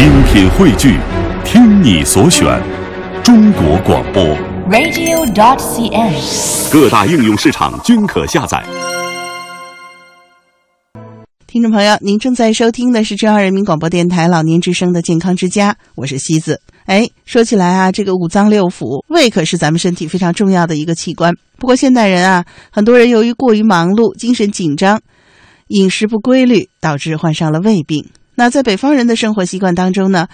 精品汇聚，听你所选，中国广播。radio.dot.cn，。各大应用市场均可下载。听众朋友，您正在收听的是中央人民广播电台老年之声的健康之家，我是西子。哎，说起来啊，这个五脏六腑，胃可是咱们身体非常重要的一个器官。不过现代人啊，很多人由于过于忙碌、精神紧张、饮食不规律，导致患上了胃病。那在北方人的生活习惯当中呢，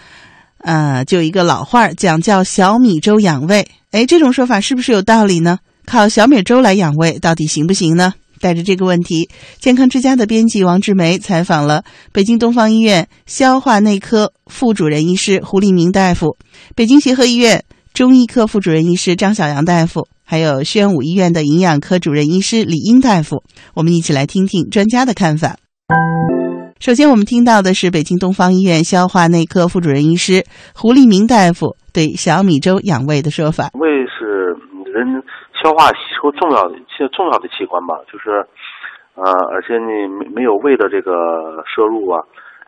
呃，就一个老话儿讲叫小米粥养胃。哎，这种说法是不是有道理呢？靠小米粥来养胃，到底行不行呢？带着这个问题，健康之家的编辑王志梅采访了北京东方医院消化内科副主任医师胡立明大夫，北京协和医院中医科副主任医师张小阳大夫，还有宣武医院的营养科主任医师李英大夫。我们一起来听听专家的看法。首先，我们听到的是北京东方医院消化内科副主任医师胡立明大夫对小米粥养胃的说法。胃是人消化吸收重要的、重要的器官吧，就是，呃，而且你没没有胃的这个摄入啊，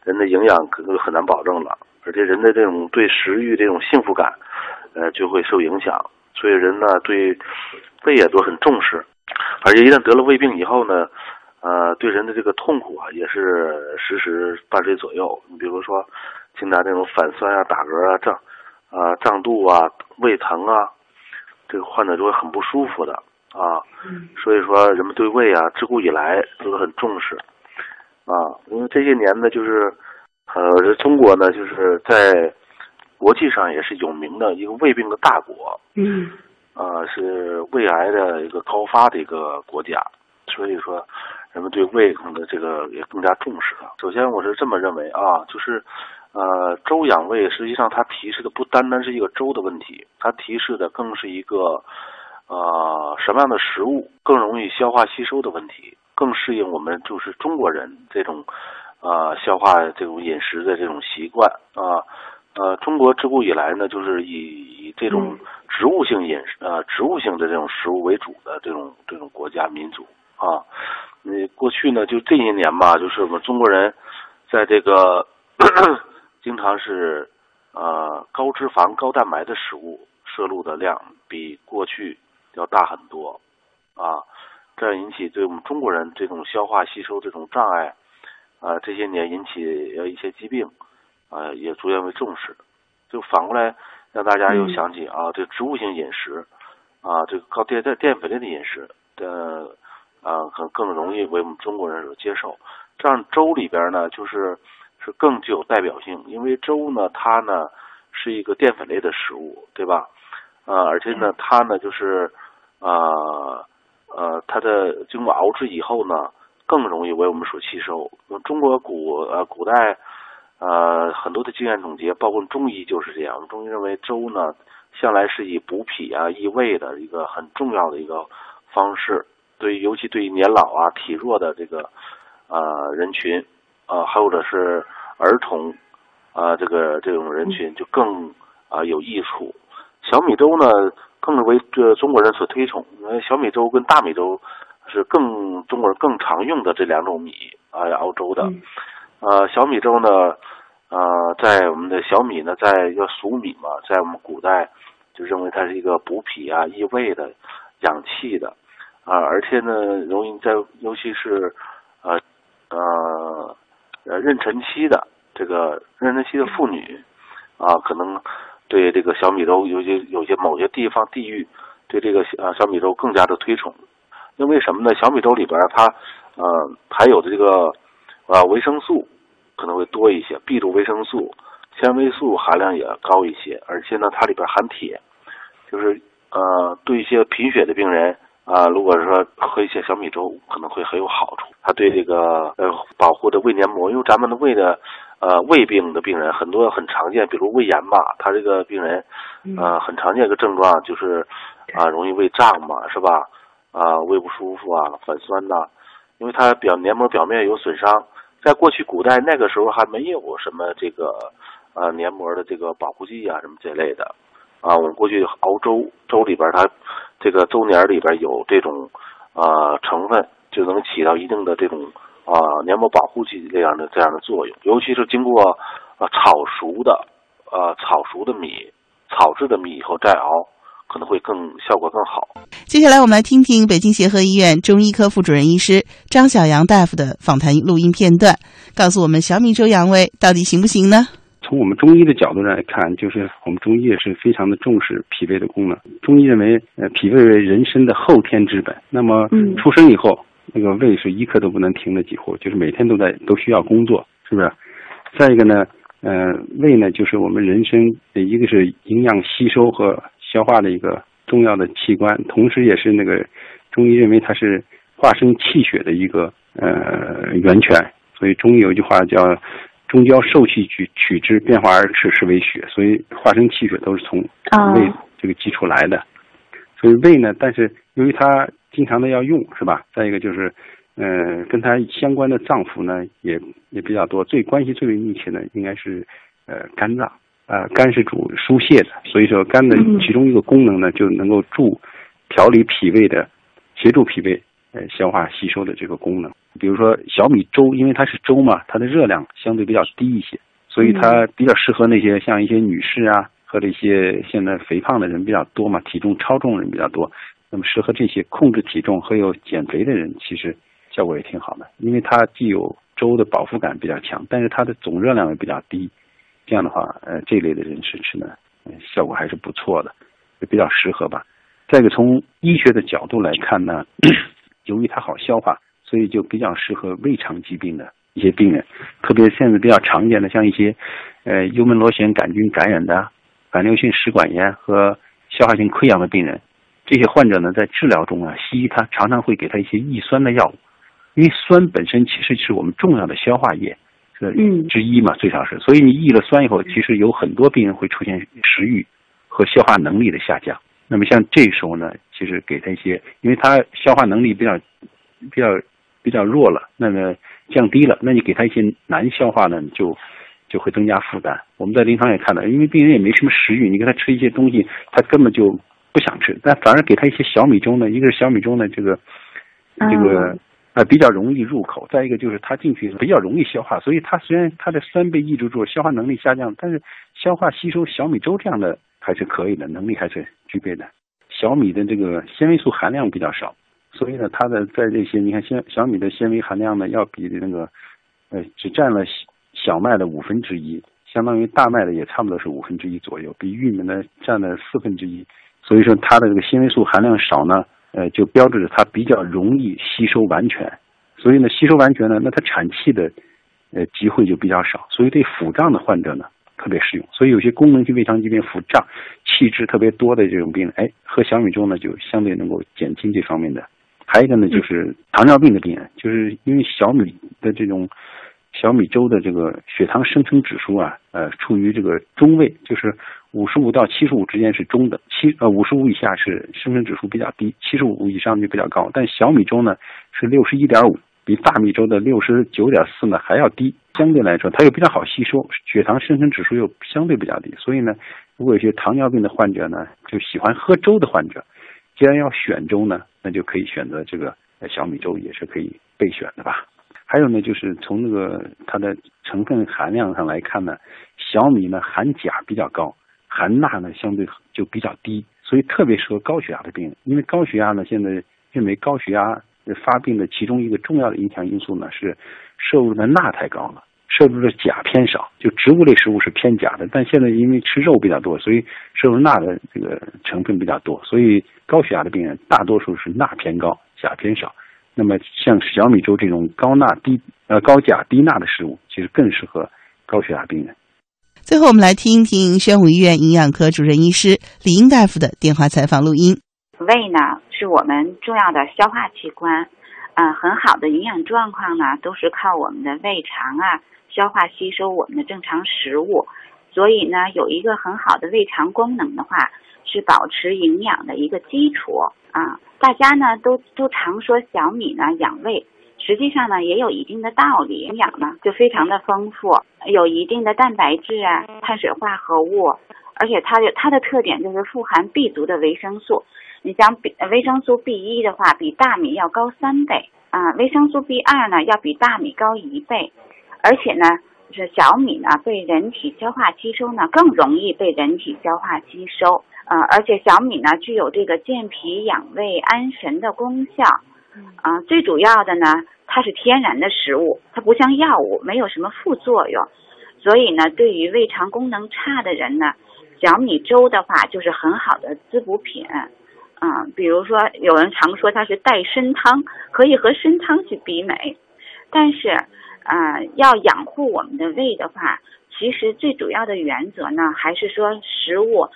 人的营养可能就很难保证了，而且人的这种对食欲这种幸福感，呃，就会受影响。所以人呢对胃也都很重视，而且一旦得了胃病以后呢，呃，对人的这个痛苦啊也是时时伴随左右。你比如说，经常这种反酸啊、打嗝啊、胀啊、胀肚啊、胃疼啊。这个患者就会很不舒服的啊，所以说人们对胃啊，自古以来都是很重视啊。因为这些年呢，就是呃，中国呢，就是在国际上也是有名的一个胃病的大国，嗯，啊，是胃癌的一个高发的一个国家，所以说人们对胃可能这个也更加重视了。首先，我是这么认为啊，就是。呃，粥养胃实际上它提示的不单单是一个粥的问题，它提示的更是一个呃什么样的食物更容易消化吸收的问题，更适应我们就是中国人这种呃消化这种饮食的这种习惯啊。呃，中国自古以来呢，就是以以这种植物性饮食呃植物性的这种食物为主的这种这种国家民族啊。那过去呢，就这些年吧，就是我们中国人在这个。经常是，呃，高脂肪、高蛋白的食物摄入的量比过去要大很多，啊，这样引起对我们中国人这种消化吸收这种障碍，啊，这些年引起一些疾病，啊，也逐渐被重视。就反过来让大家又想起啊，这植物性饮食，啊，这个高淀淀淀粉类的饮食的，啊，可能更容易为我们中国人所接受。这样粥里边呢，就是。是更具有代表性，因为粥呢，它呢是一个淀粉类的食物，对吧？呃，而且呢，它呢就是呃呃，它的经过熬制以后呢，更容易为我们所吸收。中国古呃古代呃很多的经验总结，包括中医就是这样。我们中医认为粥呢，向来是以补脾啊、益胃的一个很重要的一个方式。对于尤其对于年老啊、体弱的这个呃人群。啊，或者是儿童，啊，这个这种人群就更啊有益处。小米粥呢，更是为这中国人所推崇。因为小米粥跟大米粥是更中国人更常用的这两种米啊熬粥的。呃，小米粥呢，呃，在我们的小米呢，在要熟米嘛，在我们古代就认为它是一个补脾啊、益胃的、养气的啊，而且呢，容易在尤其是呃呃。妊娠期的这个妊娠期的妇女，啊，可能对这个小米粥有些有些某些地方地域对这个呃小米粥更加的推崇，因为什么呢？小米粥里边它呃含有的这个呃维生素可能会多一些，B 族维生素、纤维素含量也高一些，而且呢它里边含铁，就是呃对一些贫血的病人。啊，如果说喝一些小米粥，可能会很有好处。它对这个呃保护的胃黏膜，因为咱们的胃的呃胃病的病人很多很常见，比如胃炎吧，他这个病人呃很常见一个症状就是啊容易胃胀嘛，是吧？啊胃不舒服啊，反酸呐，因为它表黏膜表面有损伤。在过去古代那个时候还没有什么这个呃黏膜的这个保护剂啊什么这类的啊，我们过去熬粥，粥里边它。这个粥黏里边有这种呃成分，就能起到一定的这种啊黏膜保护剂这样的这样的作用。尤其是经过呃炒熟的啊炒熟的米、炒制的米以后再熬，可能会更效果更好。接下来我们来听听北京协和医院中医科副主任医师张小阳大夫的访谈录音片段，告诉我们小米粥养胃到底行不行呢？从我们中医的角度上来看，就是我们中医也是非常的重视脾胃的功能。中医认为，呃，脾胃为人参的后天之本。那么，出生以后，那个胃是一刻都不能停的，几乎就是每天都在都需要工作，是不是？再一个呢，呃，胃呢，就是我们人参的一个是营养吸收和消化的一个重要的器官，同时也是那个中医认为它是化生气血的一个呃源泉。所以中医有一句话叫。中焦受气取取之，变化而赤，是为血。所以化生气血都是从胃这个基础来的。所以胃呢，但是由于它经常的要用，是吧？再一个就是，呃，跟它相关的脏腑呢也也比较多。最关系最为密切的应该是呃肝脏啊，肝是主疏泄的，所以说肝的其中一个功能呢就能够助调理脾胃的，协助脾胃。呃，消化吸收的这个功能，比如说小米粥，因为它是粥嘛，它的热量相对比较低一些，所以它比较适合那些像一些女士啊，和这些现在肥胖的人比较多嘛，体重超重人比较多，那么适合这些控制体重和有减肥的人，其实效果也挺好的，因为它既有粥的饱腹感比较强，但是它的总热量也比较低，这样的话，呃，这类的人士吃呢，效果还是不错的，也比较适合吧。再一个，从医学的角度来看呢。由于它好消化，所以就比较适合胃肠疾病的一些病人，特别现在比较常见的，像一些，呃，幽门螺旋杆菌感染的、反流性食管炎和消化性溃疡的病人，这些患者呢，在治疗中啊，西医他常常会给他一些抑酸的药物，因为酸本身其实是我们重要的消化液，是之一嘛，最少是，所以你抑了酸以后，其实有很多病人会出现食欲和消化能力的下降。那么像这时候呢，其实给他一些，因为他消化能力比较比较比较弱了，那么降低了，那你给他一些难消化呢，就就会增加负担。我们在临床也看到，因为病人也没什么食欲，你给他吃一些东西，他根本就不想吃。但反而给他一些小米粥呢，一个是小米粥呢，这个这个啊比较容易入口，再一个就是他进去比较容易消化，所以他虽然他的酸被抑制住，消化能力下降，但是消化吸收小米粥这样的。还是可以的，能力还是具备的。小米的这个纤维素含量比较少，所以呢，它的在这些你看，小小米的纤维含量呢，要比那个呃，只占了小麦的五分之一，相当于大麦的也差不多是五分之一左右，比玉米呢占了四分之一。所以说它的这个纤维素含量少呢，呃，就标志着它比较容易吸收完全。所以呢，吸收完全呢，那它产气的呃机会就比较少。所以对腹胀的患者呢。特别适用，所以有些功能性胃肠疾病、腹胀、气滞特别多的这种病人，哎，喝小米粥呢，就相对能够减轻这方面的。还有一个呢，就是糖尿病的病人，就是因为小米的这种小米粥的这个血糖生成指数啊，呃，处于这个中位，就是五十五到七十五之间是中等，七呃五十五以下是生成指数比较低，七十五以上就比较高。但小米粥呢是六十一点五。比大米粥的六十九点四呢还要低，相对来说它又比较好吸收，血糖生成指数又相对比较低，所以呢，如果有些糖尿病的患者呢，就喜欢喝粥的患者，既然要选粥呢，那就可以选择这个小米粥，也是可以备选的吧。还有呢，就是从那个它的成分含量上来看呢，小米呢含钾比较高，含钠呢相对就比较低，所以特别适合高血压的病人，因为高血压呢现在认为高血压。发病的其中一个重要的影响因素呢是摄入的钠太高了，摄入的钾偏少。就植物类食物是偏钾的，但现在因为吃肉比较多，所以摄入钠的这个成分比较多。所以高血压的病人大多数是钠偏高，钾偏少。那么像小米粥这种高钠低呃高钾低钠的食物，其实更适合高血压病人。最后，我们来听一听宣武医院营养科主任医师李英大夫的电话采访录音。胃呢？是我们重要的消化器官，嗯，很好的营养状况呢，都是靠我们的胃肠啊消化吸收我们的正常食物，所以呢，有一个很好的胃肠功能的话，是保持营养的一个基础啊。大家呢都都常说小米呢养胃，实际上呢也有一定的道理，营养呢就非常的丰富，有一定的蛋白质啊、碳水化合物，而且它的它的特点就是富含 B 族的维生素。你像比维生素 B 一的话，比大米要高三倍啊，维生素 B 二呢要比大米高一倍，而且呢，是小米呢被人体消化吸收呢更容易被人体消化吸收，呃，而且小米呢具有这个健脾养胃安神的功效，啊，最主要的呢它是天然的食物，它不像药物，没有什么副作用，所以呢对于胃肠功能差的人呢，小米粥的话就是很好的滋补品，啊，比如说有人常说它是代参汤，可以和参汤去比美，但是。啊，要养护我们的胃的话，其实最主要的原则呢，还是说食物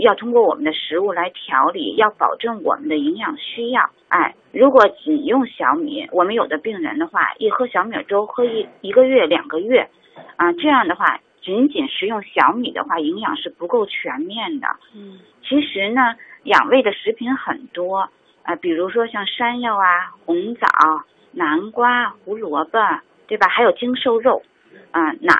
要通过我们的食物来调理，要保证我们的营养需要。哎，如果仅用小米，我们有的病人的话，一喝小米粥喝一一个月、两个月，啊，这样的话，仅仅食用小米的话，营养是不够全面的。嗯，其实呢，养胃的食品很多啊，比如说像山药啊、红枣、南瓜、胡萝卜。对吧？还有精瘦肉，啊，奶，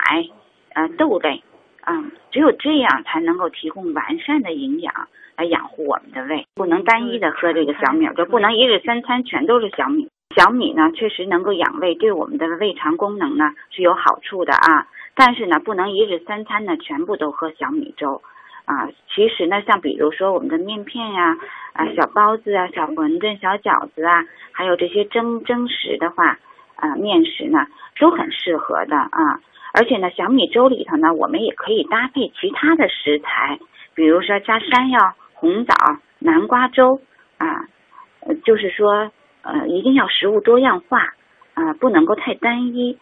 啊，豆类，啊，只有这样才能够提供完善的营养来养护我们的胃。不能单一的喝这个小米，就不能一日三餐全都是小米。小米呢，确实能够养胃，对我们的胃肠功能呢是有好处的啊。但是呢，不能一日三餐呢全部都喝小米粥啊。其实呢，像比如说我们的面片呀，啊，小包子啊，小馄饨、小饺子啊，还有这些蒸蒸食的话。啊，面食呢都很适合的啊，而且呢，小米粥里头呢，我们也可以搭配其他的食材，比如说加山药、红枣、南瓜粥啊，呃就是说呃，一定要食物多样化啊，不能够太单一。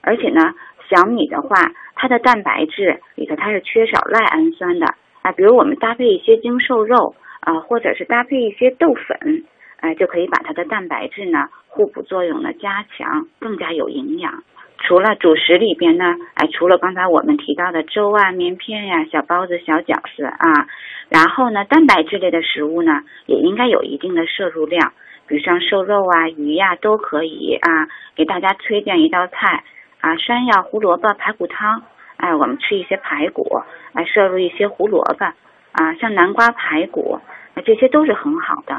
而且呢，小米的话，它的蛋白质里头它是缺少赖氨酸的啊，比如我们搭配一些精瘦肉啊，或者是搭配一些豆粉。哎，就可以把它的蛋白质呢互补作用呢加强，更加有营养。除了主食里边呢，哎，除了刚才我们提到的粥啊、面片呀、小包子、小饺子啊，然后呢，蛋白质类的食物呢也应该有一定的摄入量，比如像瘦肉啊、鱼呀都可以啊。给大家推荐一道菜啊，山药胡萝卜排骨汤。哎，我们吃一些排骨，哎，摄入一些胡萝卜啊，像南瓜排骨，这些都是很好的。